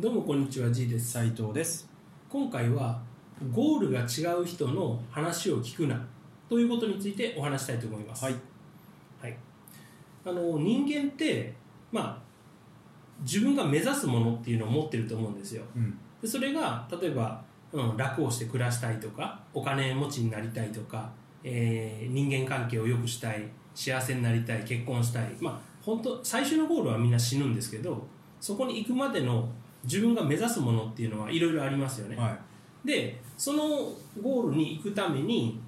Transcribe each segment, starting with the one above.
どうもこんにちは G です。斉藤です。今回はゴールが違う人の話を聞くなということについてお話したいと思います。はい、はい、あの人間ってまあ自分が目指すものっていうのを持ってると思うんですよ。うん。でそれが例えば、うん、楽をして暮らしたいとかお金持ちになりたいとか、えー人間関係を良くしたい幸せになりたい結婚したい。まあ本当最初のゴールはみんな死ぬんですけどそこに行くまでの自分が目指すものっていうのはいろいろありますよね、はでそのゴールに行くために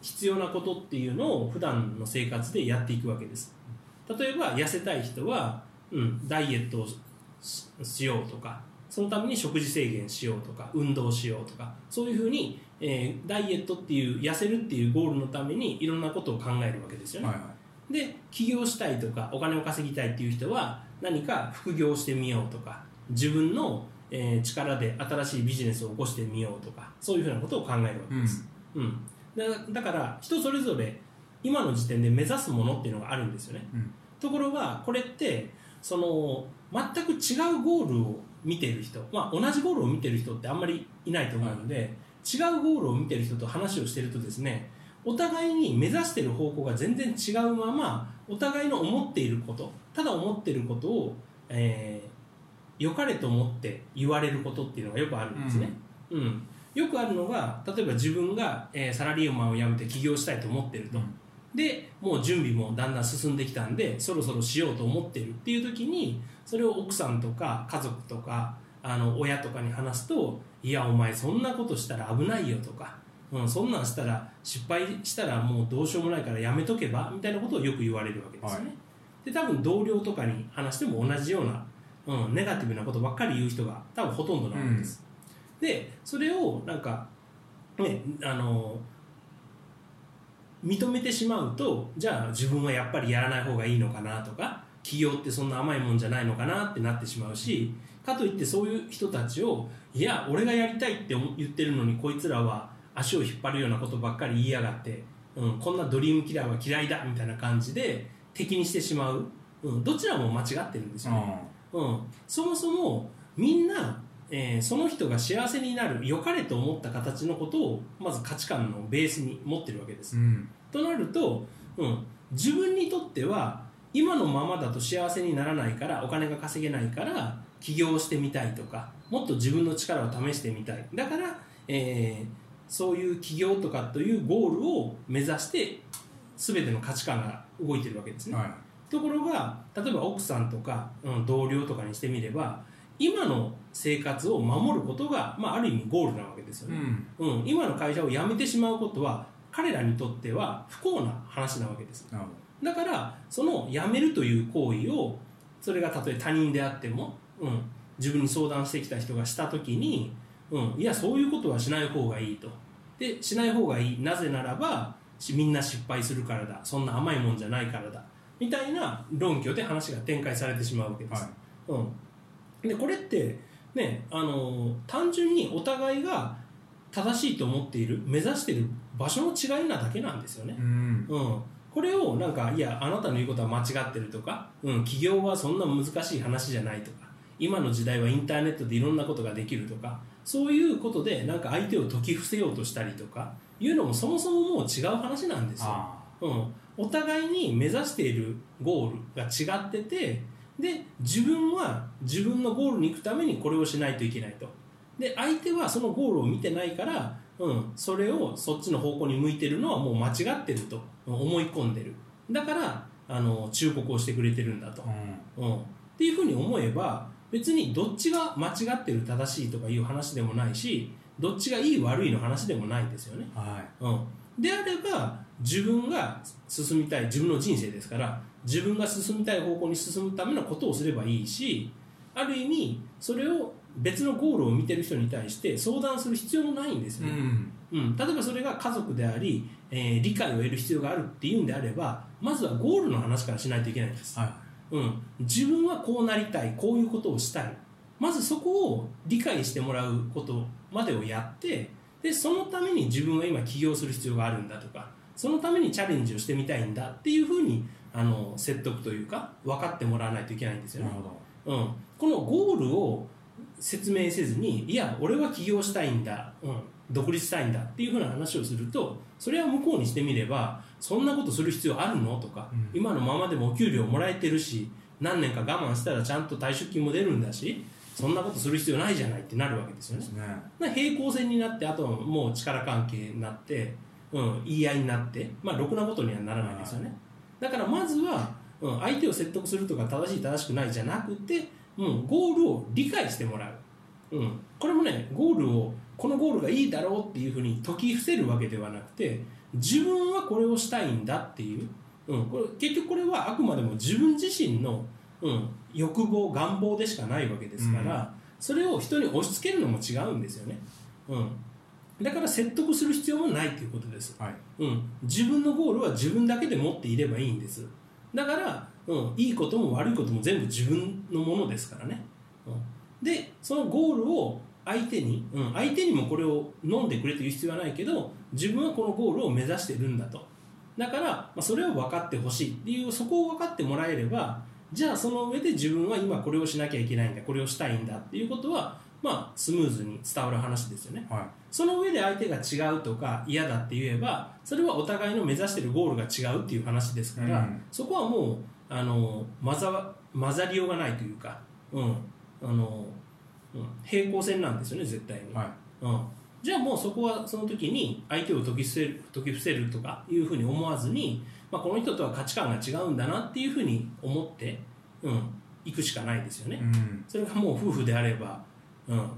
必要なことっていうのを普段の生活でやっていくわけです。例えば痩せたい人は、うん、ダイエットをししようとかそのために食事制限しようとか運動しようとかそういうふうに、えーダイエットっていう痩せるっていうゴールのためにいろんなことを考えるわけですよね、いはい。はで起業したいとかお金を稼ぎたいっていう人は何か副業してみようとか自分の、えー力で新しいビジネスを起こしてみようとかそういうふうなことを考えるわけです、うん。だだから人それぞれ今の時点で目指すものっていうのがあるんですよね。い、うん。ところがこれってその全く違うゴールを見ている人、まあ、同じゴールを見ている人ってあんまりいないと思うので、違うゴールを見ている人と話をしているとですねお互いに目指している方向が全然違うままお互いの思っていることただ思っていることを、えー良かれと思って言われることっていうのがよくあるんですね、うん。よくあるのが例えば自分が、えーサラリーマンを辞めて起業したいと思ってると、でもう準備もだんだん進んできたんでそろそろしようと思ってるっていう時にそれを奥さんとか家族とかあの親とかに話すと「いやお前そんなことしたら危ないよ」とか、うん「そんなんしたら失敗したらもうどうしようもないからやめとけば」みたいなことをよく言われるわけですよね。はい。で多分同僚とかに話しても同じような、うん、ネガティブなことばっかり言う人が多分ほとんどなわけです。でそれをなんかねあの認めてしまうとじゃあ自分はやっぱりやらない方がいいのかなとか起業ってそんな甘いもんじゃないのかなってなってしまうしかといってそういう人たちをいや俺がやりたいって思言ってるのにこいつらは足を引っ張るようなことばっかり言いやがって、うん、こんなドリームキラーは嫌いだみたいな感じで敵にしてしまう、うん、どちらも間違ってるんですよね。うん、そもそもみんな、えーその人が幸せになる良かれと思った形のことをまず価値観のベースに持ってるわけです。うん。となると、うん、自分にとっては今のままだと幸せにならないからお金が稼げないから起業してみたいとかもっと自分の力を試してみたい。だから、えーそういう起業とかというゴールを目指して全ての価値観が動いてるわけですね。はいところが例えば奥さんとか、うん、同僚とかにしてみれば今の生活を守ることが、まあ、ある意味ゴールなわけですようね、ん。うん今の会社を辞めてしまうことは彼らにとっては不幸な話なわけです。なるほだからその辞めるという行為をそれがたとえ他人であっても、うん、自分に相談してきた人がした時に、うん、いやそういうことはしない方がいいと。でしない方がいい。なぜならばしみんな失敗するからだ。そんな甘いもんじゃないからだみたいな論拠で話が展開されてしまうわけです、はい。うん、でこれってねあの単純にお互いが正しいと思っている目指している場所の違いなだけなんですよね、うん。うん、これをなんかいやあなたの言うことは間違ってるとか、うん、起業はそんな難しい話じゃないとか今の時代はインターネットでいろんなことができるとかそういうことでなんか相手を解き伏せようとしたりとかいうのもそもそももう違う話なんですよ。あうん、お互いに目指しているゴールが違っててで自分は自分のゴールに行くためにこれをしないといけないと。で相手はそのゴールを見てないから、うん、それをそっちの方向に向いてるのはもう間違ってると思い込んでる。だからあの忠告をしてくれてるんだと。あ、うん。うん、っていうふうに思えば別にどっちが間違ってる正しいとかいう話でもないしどっちがいい悪いの話でもないですよね。はうん、であれば自分が進みたい自分の人生ですから自分が進みたい方向に進むためのことをすればいいしある意味それを別のゴールを見てる人に対して相談する必要もないんですよね、ん。うん、例えばそれが家族であり、えー理解を得る必要があるっていうんであればまずはゴールの話からしないといけないんです、はうん、自分はこうなりたいこういうことをしたい。まずそこを理解してもらうことまでをやってでそのために自分は今起業する必要があるんだとかそのためにチャレンジをしてみたいんだっていうふうにあの説得というか分かってもらわないといけないんですよね。うん、このゴールを説明せずにいや俺は起業したいんだ、うん、独立したいんだっていうふうな話をするとそれは向こうにしてみればそんなことする必要あるのとか、うん。今のままでもお給料もらえてるし何年か我慢したらちゃんと退職金も出るんだしそんなことする必要ないじゃないってなるわけですよね。ね。な平行線になってあとはもう力関係になって、うん、言い合いになって、まあ、ろくなことにはならないですよね。だからまずは、うん、相手を説得するとか正しい正しくないじゃなくて、うん、ゴールを理解してもらう、うん、これもねゴールをこのゴールがいいだろうっていうふうに解き伏せるわけではなくて自分はこれをしたいんだっていう、うん、これ結局これはあくまでも自分自身の、うん、欲望願望でしかないわけですから、それを人に押し付けるのも違うんですよね、うん、だから説得する必要もないということです、はい。うん、自分のゴールは自分だけで持っていればいいんです。だから、うん、いいことも悪いことも全部自分のものですからね、うん、でそのゴールを相手に、うん、相手にもこれを飲んでくれという必要はないけど自分はこのゴールを目指してるんだと。だから、まあ、それを分かってほしいっていうそこを分かってもらえればじゃあその上で自分は今これをしなきゃいけないんだこれをしたいんだっていうことはまあスムーズに伝わる話ですよね。はその上で相手が違うとか嫌だって言えばそれはお互いの目指してるゴールが違うっていう話ですから、うん。そこはもうあの混ざ混ざりようがないというか、うん。あのうん、平行線なんですよね絶対に、いはい。うん、じゃあもうそこはその時に相手を解き伏せる解き伏せるとかいうふうに思わずに、まあ、この人とは価値観が違うんだなっていうふうに思って、うん、行くしかないですよね。うん。それがもう夫婦であれば、うん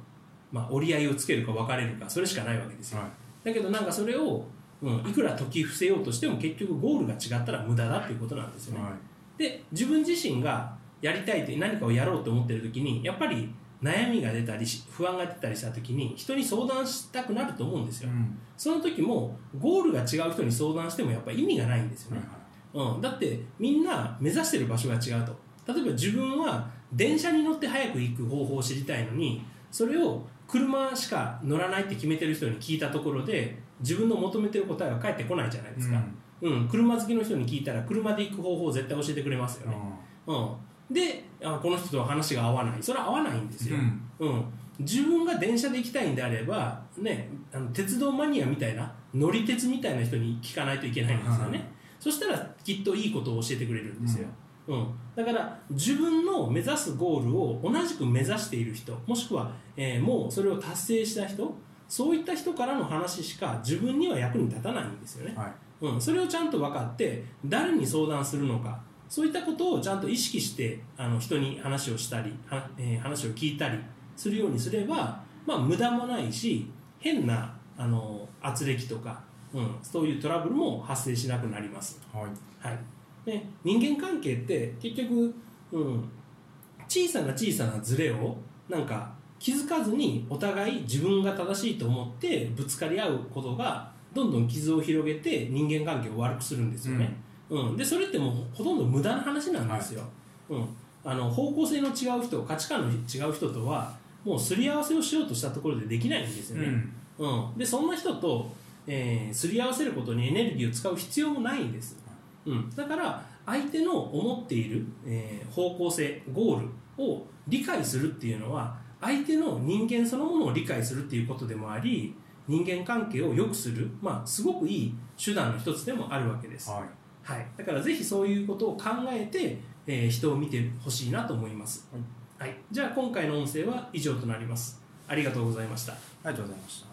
まあ、折り合いをつけるか別れるかそれしかないわけですよ、はだけどなんかそれを、うん、いくら解き伏せようとしても結局ゴールが違ったら無駄だっていうことなんですよね、いはい。で自分自身がやりたいって何かをやろうと思ってる時にやっぱり悩みが出たりし不安が出たりした時に人に相談したくなると思うんですよ、うん。その時もゴールが違う人に相談してもやっぱり意味がないんですよね、うん、だってみんな目指してる場所が違うと。例えば自分は電車に乗って早く行く方法を知りたいのにそれを車しか乗らないって決めてる人に聞いたところで自分の求めてる答えが返ってこないじゃないですか、うん。車好きの人に聞いたら車で行く方法を絶対教えてくれますよね、うん、であこの人と話が合わない。それは合わないんですよ、うん。自分が電車で行きたいんであれば、ね、あの鉄道マニアみたいな乗り鉄みたいな人に聞かないといけないんですよね、はいそしたらきっといいことを教えてくれるんですよ、うん。だから自分の目指すゴールを同じく目指している人もしくは、えーもうそれを達成した人そういった人からの話しか自分には役に立たないんですよね、はい。うん、それをちゃんと分かって誰に相談するのかそういったことをちゃんと意識してあの人に話をしたり、はえー話を聞いたりするようにすれば、まあ、無駄もないし変なあの圧力とか、うん、そういうトラブルも発生しなくなります。はい。はい、で人間関係って結局、うん、小さな小さなズレをなんか気づかずにお互い自分が正しいと思ってぶつかり合うことがどんどん傷を広げて人間関係を悪くするんですよね、うんでそれってもうほとんど無駄な話なんですよ、うん、あの方向性の違う人価値観の違う人とはもうすり合わせをしようとしたところでできないんですよね、うん。うん、でそんな人と、えーすり合わせることにエネルギーを使う必要もないんです、うん、だから相手の思っている、えー方向性ゴールを理解するっていうのは相手の人間そのものを理解するっていうことでもあり人間関係を良くする、まあ、すごくいい手段の一つでもあるわけです、はいはい、だからぜひそういうことを考えて、えー人を見てほしいなと思います、はい、じゃあ今回の音声は以上となります。ありがとうございました。ありがとうございました